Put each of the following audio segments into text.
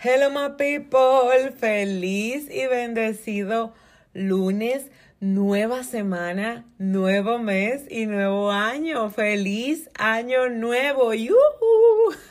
Hello my people, feliz y bendecido lunes, nueva semana, nuevo mes y nuevo año. Feliz año nuevo. ¡Yuhu!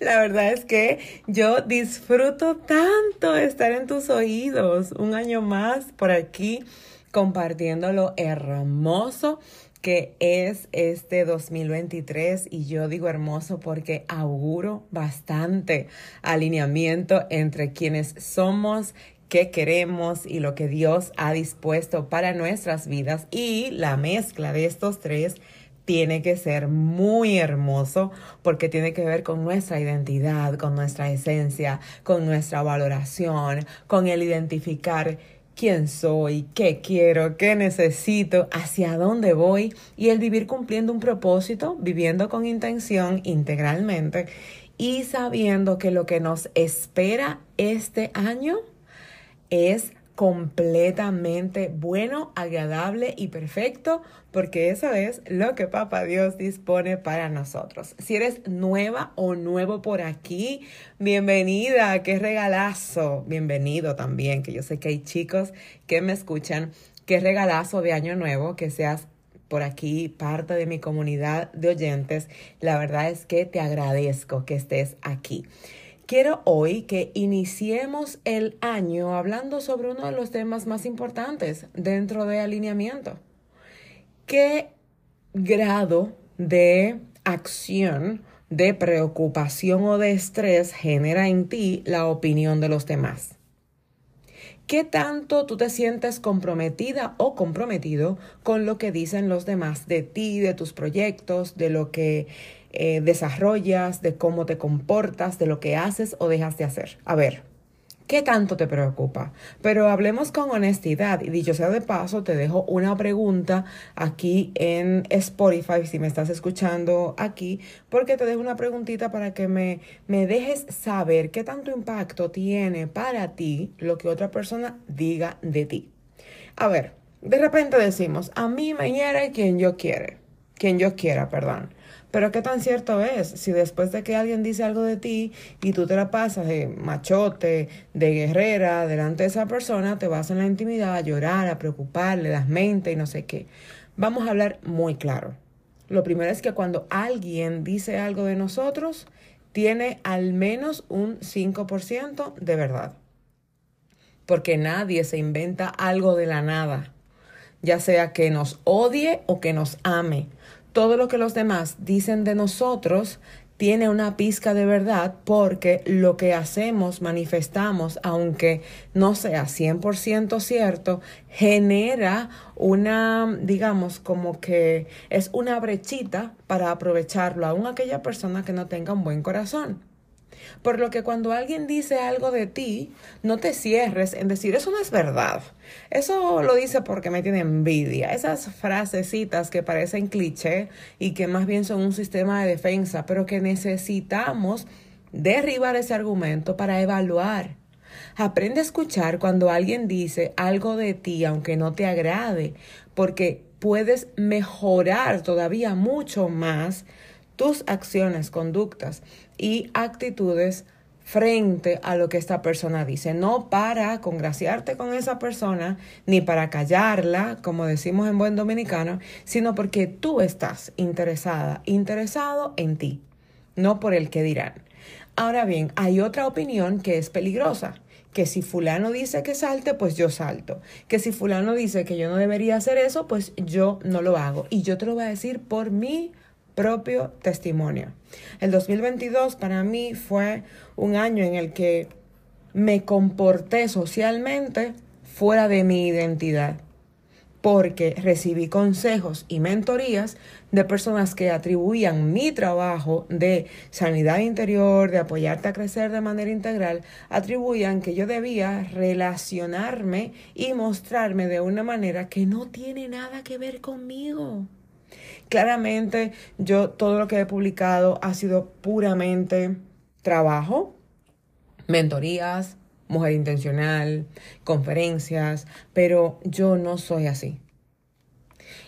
La verdad es que yo disfruto tanto estar en tus oídos. Un año más por aquí compartiendo lo hermoso que es este 2023 y yo digo hermoso porque auguro bastante alineamiento entre quienes somos, qué queremos y lo que Dios ha dispuesto para nuestras vidas. Y la mezcla de estos tres tiene que ser muy hermoso porque tiene que ver con nuestra identidad, con nuestra esencia, con nuestra valoración, con el identificar quién soy, qué quiero, qué necesito, hacia dónde voy y el vivir cumpliendo un propósito, viviendo con intención integralmente y sabiendo que lo que nos espera este año es completamente bueno, agradable y perfecto, porque eso es lo que Papá Dios dispone para nosotros. Si eres nueva o nuevo por aquí, bienvenida, qué regalazo, bienvenido también, que yo sé que hay chicos que me escuchan, qué regalazo de año nuevo, que seas por aquí parte de mi comunidad de oyentes. La verdad es que te agradezco que estés aquí. Quiero hoy que iniciemos el año hablando sobre uno de los temas más importantes dentro de alineamiento. ¿Qué grado de acción, de preocupación o de estrés genera en ti la opinión de los demás? ¿Qué tanto tú te sientes comprometida o comprometido con lo que dicen los demás de ti, de tus proyectos, de lo que eh, desarrollas, de cómo te comportas, de lo que haces o dejas de hacer. A ver, ¿qué tanto te preocupa? Pero hablemos con honestidad y dicho sea de paso, te dejo una pregunta aquí en Spotify, si me estás escuchando aquí, porque te dejo una preguntita para que me, me dejes saber qué tanto impacto tiene para ti lo que otra persona diga de ti. A ver, de repente decimos, a mí me hiere quien yo quiere, quien yo quiera, perdón. Pero qué tan cierto es si después de que alguien dice algo de ti y tú te la pasas de machote, de guerrera, delante de esa persona, te vas en la intimidad a llorar, a preocuparle, das mente y no sé qué. Vamos a hablar muy claro. Lo primero es que cuando alguien dice algo de nosotros, tiene al menos un 5% de verdad. Porque nadie se inventa algo de la nada, ya sea que nos odie o que nos ame todo lo que los demás dicen de nosotros tiene una pizca de verdad porque lo que hacemos, manifestamos, aunque no sea 100% cierto, genera una, digamos, como que es una brechita para aprovecharlo aún aquella persona que no tenga un buen corazón. Por lo que cuando alguien dice algo de ti, no te cierres en decir, eso no es verdad. Eso lo dice porque me tiene envidia. Esas frasecitas que parecen cliché y que más bien son un sistema de defensa, pero que necesitamos derribar ese argumento para evaluar. Aprende a escuchar cuando alguien dice algo de ti, aunque no te agrade, porque puedes mejorar todavía mucho más tus acciones, conductas y actitudes frente a lo que esta persona dice, no para congraciarte con esa persona, ni para callarla, como decimos en buen dominicano, sino porque tú estás interesada, interesado en ti, no por el que dirán. Ahora bien, hay otra opinión que es peligrosa, que si fulano dice que salte, pues yo salto, que si fulano dice que yo no debería hacer eso, pues yo no lo hago. Y yo te lo voy a decir por mi propio testimonio. El 2022 para mí fue un año en el que me comporté socialmente fuera de mi identidad. porque recibí consejos y mentorías de personas que atribuían mi trabajo de sanidad interior, de apoyarte a crecer de manera integral, atribuían que yo debía relacionarme y mostrarme de una manera que no tiene nada que ver conmigo. Claramente yo todo lo que he publicado ha sido puramente trabajo, mentorías, mujer intencional, conferencias, pero yo no soy así.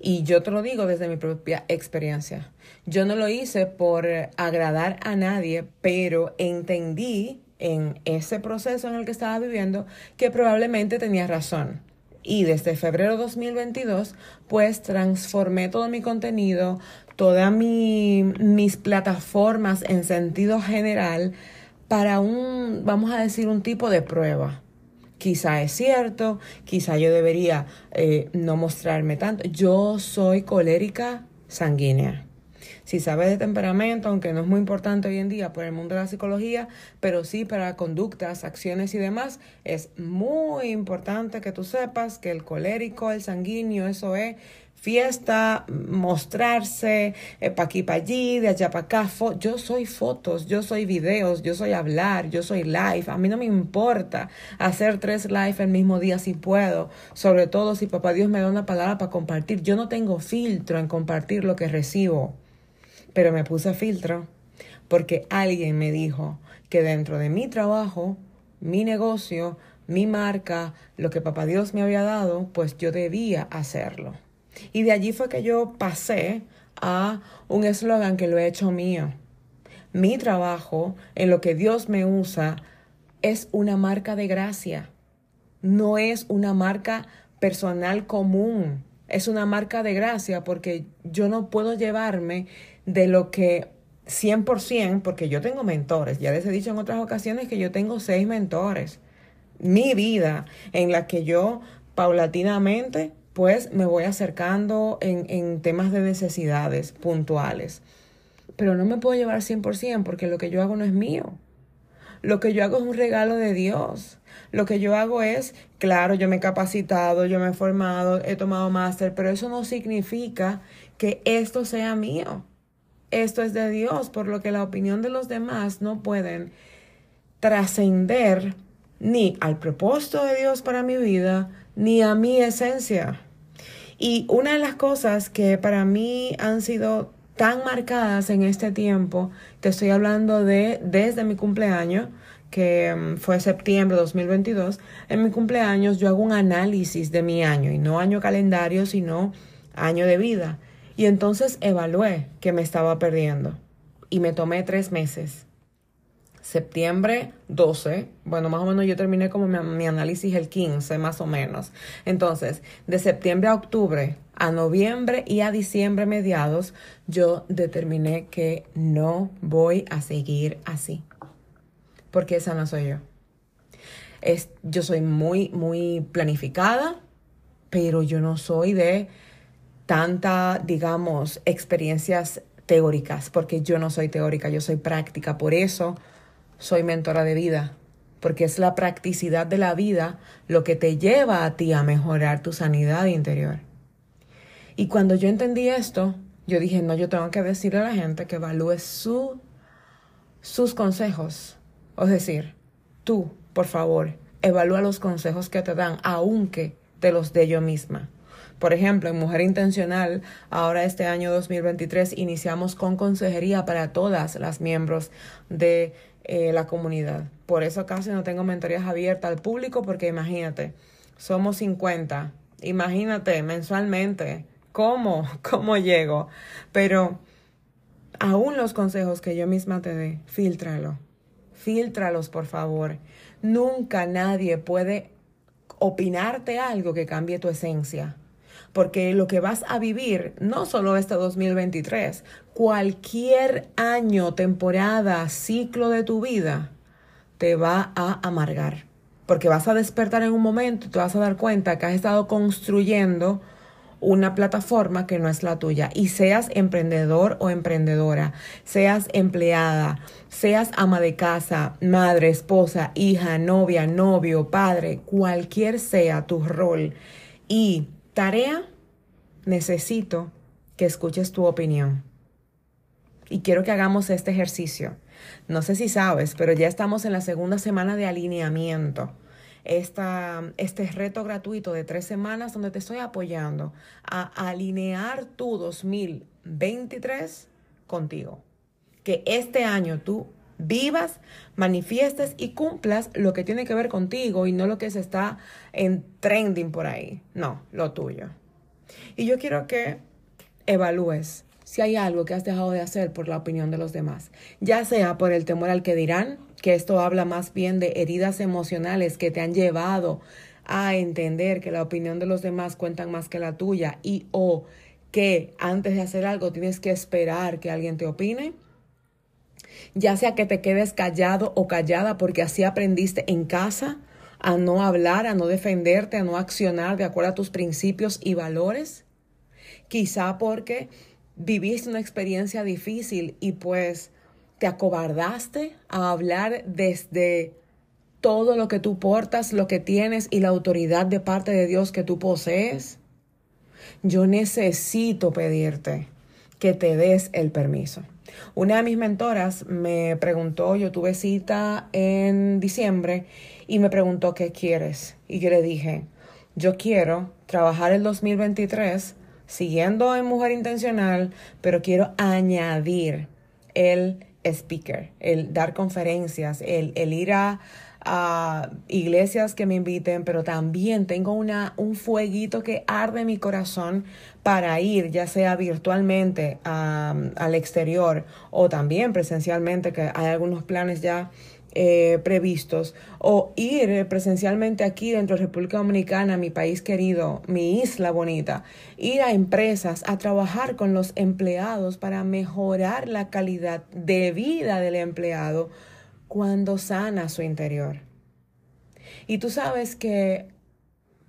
Y yo te lo digo desde mi propia experiencia. Yo no lo hice por agradar a nadie, pero entendí en ese proceso en el que estaba viviendo que probablemente tenía razón. Y desde febrero 2022, pues transformé todo mi contenido, todas mi, mis plataformas en sentido general para un, vamos a decir, un tipo de prueba. Quizá es cierto, quizá yo debería eh, no mostrarme tanto. Yo soy colérica sanguínea. Si sabes de temperamento, aunque no es muy importante hoy en día por el mundo de la psicología, pero sí para conductas, acciones y demás, es muy importante que tú sepas que el colérico, el sanguíneo, eso es fiesta, mostrarse, eh, pa' aquí, pa' allí, de allá para acá. yo soy fotos, yo soy videos, yo soy hablar, yo soy live. A mí no me importa hacer tres live el mismo día si puedo, sobre todo si papá Dios me da una palabra para compartir. Yo no tengo filtro en compartir lo que recibo, pero me puse filtro porque alguien me dijo que dentro de mi trabajo, mi negocio, mi marca, lo que papá Dios me había dado, pues yo debía hacerlo. Y de allí fue que yo pasé a un eslogan que lo he hecho mío. Mi trabajo, en lo que Dios me usa, es una marca de gracia. No es una marca personal común. Es una marca de gracia porque yo no puedo llevarme de lo que 100%, porque yo tengo mentores. Ya les he dicho en otras ocasiones que yo tengo seis mentores. Mi vida en la que yo paulatinamente pues me voy acercando en, en temas de necesidades puntuales. Pero no me puedo llevar 100% porque lo que yo hago no es mío. Lo que yo hago es un regalo de Dios. Lo que yo hago es, claro, yo me he capacitado, yo me he formado, he tomado máster, pero eso no significa que esto sea mío. Esto es de Dios, por lo que la opinión de los demás no pueden trascender ni al propósito de Dios para mi vida, ni a mi esencia. Y una de las cosas que para mí han sido tan marcadas en este tiempo, te estoy hablando de desde mi cumpleaños, que mm, fue septiembre de 2022, en mi cumpleaños yo hago un análisis de mi año, y no año calendario, sino año de vida. Y entonces evalué que me estaba perdiendo. Y me tomé tres meses septiembre 12, bueno, más o menos yo terminé como mi, análisis el 15, más o menos. Entonces, de septiembre a octubre, a noviembre y a diciembre mediados, yo determiné que no voy a seguir así. Porque esa no soy yo. Es, yo soy muy, muy planificada, pero yo no soy de tanta, digamos, experiencias teóricas, porque yo no soy teórica, yo soy práctica. Por eso soy mentora de vida, porque es la practicidad de la vida lo que te lleva a ti a mejorar tu sanidad interior. Y cuando yo entendí esto, yo dije, no, yo tengo que decirle a la gente que evalúe su, sus consejos. Es decir, tú, por favor, evalúa los consejos que te dan, aunque te los dé yo misma. Por ejemplo, en Mujer Intencional, ahora este año 2023, iniciamos con consejería para todas las miembros de eh, la comunidad. Por eso casi no tengo mentorías abiertas al público porque imagínate, somos 50. Imagínate mensualmente. ¿Cómo? ¿Cómo llego? Pero aún los consejos que yo misma te dé, filtralo. Filtralos, por favor. Nunca nadie puede opinarte algo que cambie tu esencia porque lo que vas a vivir, no solo este 2023, cualquier año, temporada, ciclo de tu vida, te va a amargar. Porque vas a despertar en un momento y te vas a dar cuenta que has estado construyendo una plataforma que no es la tuya. Y seas emprendedor o emprendedora, seas empleada, seas ama de casa, madre, esposa, hija, novia, novio, padre, cualquier sea tu rol y Tarea, necesito que escuches tu opinión. Y quiero que hagamos este ejercicio. No sé si sabes, pero ya estamos en la segunda semana de alineamiento. Esta, este reto gratuito de tres semanas donde te estoy apoyando a alinear tu 2023 contigo. Que este año tú vivas, manifiestes y cumplas lo que tiene que ver contigo y no lo que se está en trending por ahí. No, lo tuyo. Y yo quiero que evalúes si hay algo que has dejado de hacer por la opinión de los demás, ya sea por el temor al que dirán, que esto habla más bien de heridas emocionales que te han llevado a entender que la opinión de los demás cuentan más que la tuya y o que antes de hacer algo tienes que esperar que alguien te opine, ya sea que te quedes callado o callada porque así aprendiste en casa a no hablar, a no defenderte, a no accionar de acuerdo a tus principios y valores, quizá porque viviste una experiencia difícil y pues te acobardaste a hablar desde todo lo que tú portas, lo que tienes y la autoridad de parte de Dios que tú posees. Yo necesito pedirte que te des el permiso. Una de mis mentoras me preguntó, yo tuve cita en diciembre y me preguntó qué quieres. Y yo le dije, yo quiero trabajar el 2023 siguiendo en Mujer Intencional, pero quiero añadir el speaker, el dar conferencias, el, el ir a, iglesias que me inviten, pero también tengo una, un fueguito que arde mi corazón para ir, ya sea virtualmente al exterior o también presencialmente, que hay algunos planes ya eh, previstos o ir presencialmente aquí dentro de República Dominicana, mi país querido, mi isla bonita, ir a empresas a trabajar con los empleados para mejorar la calidad de vida del empleado cuando sana su interior. Y tú sabes que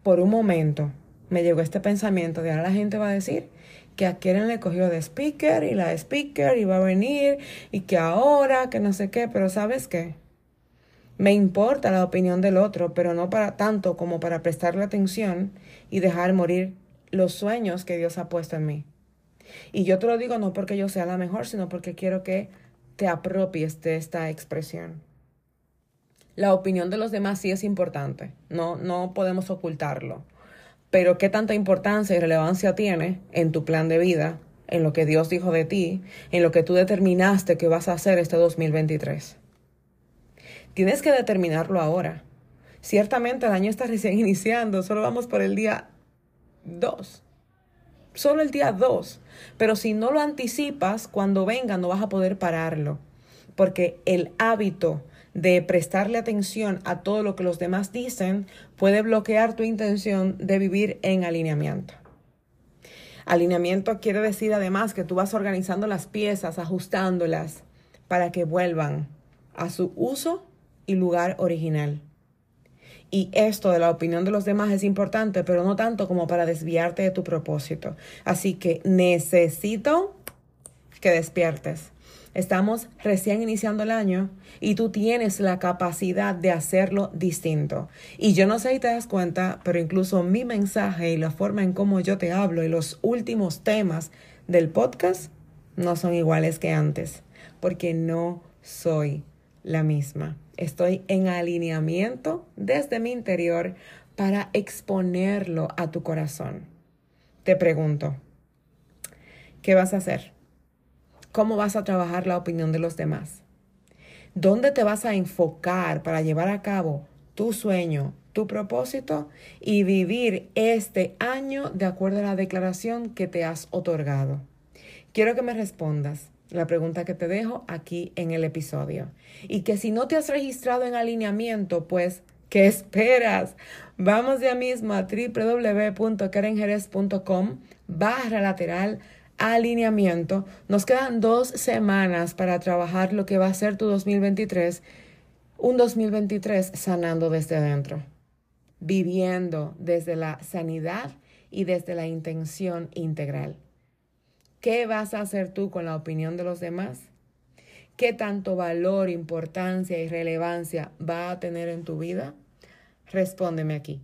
por un momento me llegó este pensamiento de ahora la gente va a decir que a Keren le cogió de speaker y la speaker iba a venir y que ahora, que no sé qué, pero ¿sabes qué? Me importa la opinión del otro, pero no para tanto como para prestarle atención y dejar morir los sueños que Dios ha puesto en mí. Y yo te lo digo no porque yo sea la mejor, sino porque quiero que te apropies de esta expresión. La opinión de los demás sí es importante, no, no podemos ocultarlo. Pero qué tanta importancia y relevancia tiene en tu plan de vida, en lo que Dios dijo de ti, en lo que tú determinaste que vas a hacer este 2023. Tienes que determinarlo ahora. Ciertamente el año está recién iniciando, solo vamos por el día 2. Solo el día 2. Pero si no lo anticipas, cuando venga no vas a poder pararlo. Porque el hábito de prestarle atención a todo lo que los demás dicen puede bloquear tu intención de vivir en alineamiento. Alineamiento quiere decir además que tú vas organizando las piezas, ajustándolas para que vuelvan a su uso y lugar original. Y esto de la opinión de los demás es importante, pero no tanto como para desviarte de tu propósito. Así que necesito que despiertes. Estamos recién iniciando el año y tú tienes la capacidad de hacerlo distinto. Y yo no sé si te das cuenta, pero incluso mi mensaje y la forma en cómo yo te hablo y los últimos temas del podcast no son iguales que antes, porque no soy la misma. Estoy en alineamiento desde mi interior para exponerlo a tu corazón. Te pregunto, ¿qué vas a hacer? ¿Cómo vas a trabajar la opinión de los demás? ¿Dónde te vas a enfocar para llevar a cabo tu sueño, tu propósito y vivir este año de acuerdo a la declaración que te has otorgado? Quiero que me respondas la pregunta que te dejo aquí en el episodio. Y que si no te has registrado en alineamiento, pues, ¿qué esperas? Vamos ya mismo a www.karenjerez.com barra lateral alineamiento. Nos quedan dos semanas para trabajar lo que va a ser tu 2023. Un 2023 sanando desde adentro, viviendo desde la sanidad y desde la intención integral. ¿Qué vas a hacer tú con la opinión de los demás? ¿Qué tanto valor, importancia y relevancia va a tener en tu vida? Respóndeme aquí.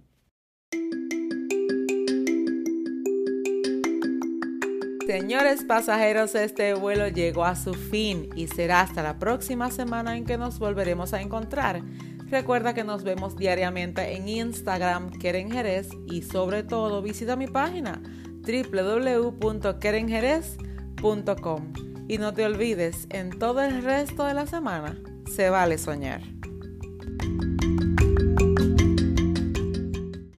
Señores pasajeros, este vuelo llegó a su fin y será hasta la próxima semana en que nos volveremos a encontrar. Recuerda que nos vemos diariamente en Instagram, Keren Jerez, y sobre todo visita mi página www.kerenjerez.com. Y no te olvides, en todo el resto de la semana, se vale soñar.